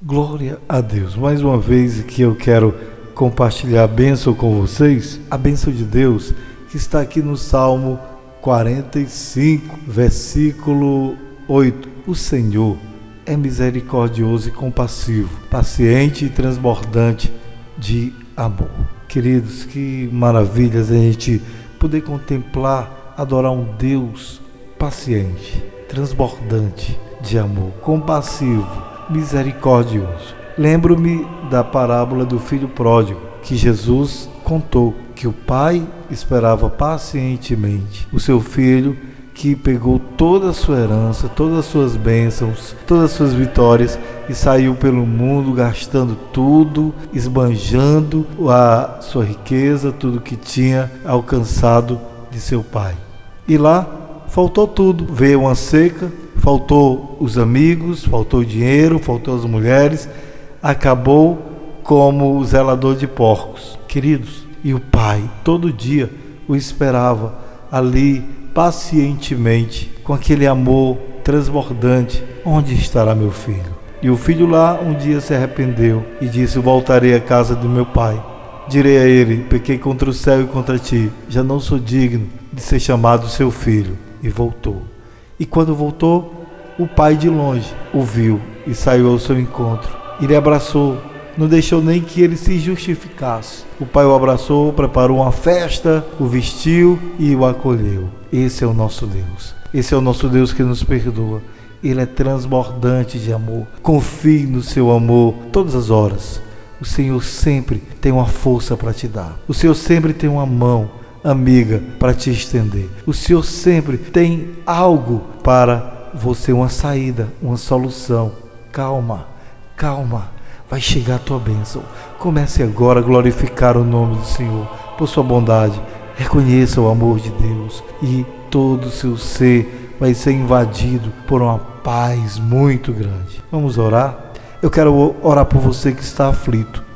Glória a Deus. Mais uma vez que eu quero compartilhar a bênção com vocês, a bênção de Deus que está aqui no Salmo 45, versículo 8. O Senhor é misericordioso e compassivo, paciente e transbordante de amor. Queridos, que maravilhas a gente poder contemplar, adorar um Deus paciente, transbordante de amor, compassivo misericordioso. Lembro-me da parábola do filho pródigo, que Jesus contou que o pai esperava pacientemente o seu filho que pegou toda a sua herança, todas as suas bênçãos, todas as suas vitórias e saiu pelo mundo gastando tudo, esbanjando a sua riqueza, tudo que tinha alcançado de seu pai. E lá faltou tudo. Veio uma seca, faltou os amigos, faltou o dinheiro, faltou as mulheres, acabou como o zelador de porcos. Queridos, e o pai todo dia o esperava ali pacientemente, com aquele amor transbordante: Onde estará meu filho? E o filho lá um dia se arrependeu e disse: Voltarei à casa do meu pai. Direi a ele: Pequei contra o céu e contra ti, já não sou digno de ser chamado seu filho. E voltou. E quando voltou, o pai de longe o viu e saiu ao seu encontro. Ele abraçou, não deixou nem que ele se justificasse. O pai o abraçou, preparou uma festa, o vestiu e o acolheu. Esse é o nosso Deus. Esse é o nosso Deus que nos perdoa. Ele é transbordante de amor. Confie no seu amor todas as horas. O Senhor sempre tem uma força para te dar. O Senhor sempre tem uma mão amiga para te estender. O Senhor sempre tem algo para você, uma saída, uma solução. Calma, calma, vai chegar a tua bênção. Comece agora a glorificar o nome do Senhor por sua bondade. Reconheça o amor de Deus e todo o seu ser vai ser invadido por uma paz muito grande. Vamos orar? Eu quero orar por você que está aflito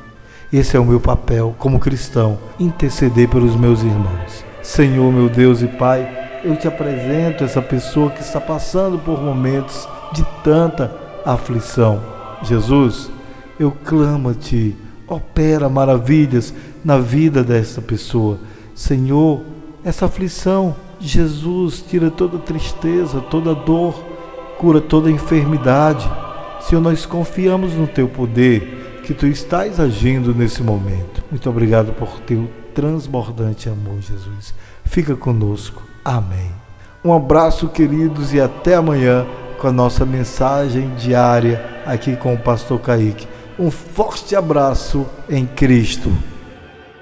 esse é o meu papel como cristão, interceder pelos meus irmãos. Senhor, meu Deus e Pai, eu te apresento essa pessoa que está passando por momentos de tanta aflição. Jesus, eu clamo a Ti, opera maravilhas na vida dessa pessoa. Senhor, essa aflição, Jesus, tira toda tristeza, toda dor, cura toda enfermidade. Senhor, nós confiamos no Teu poder que tu estás agindo nesse momento. Muito obrigado por teu transbordante amor, Jesus. Fica conosco. Amém. Um abraço, queridos, e até amanhã com a nossa mensagem diária aqui com o pastor Kaique. Um forte abraço em Cristo.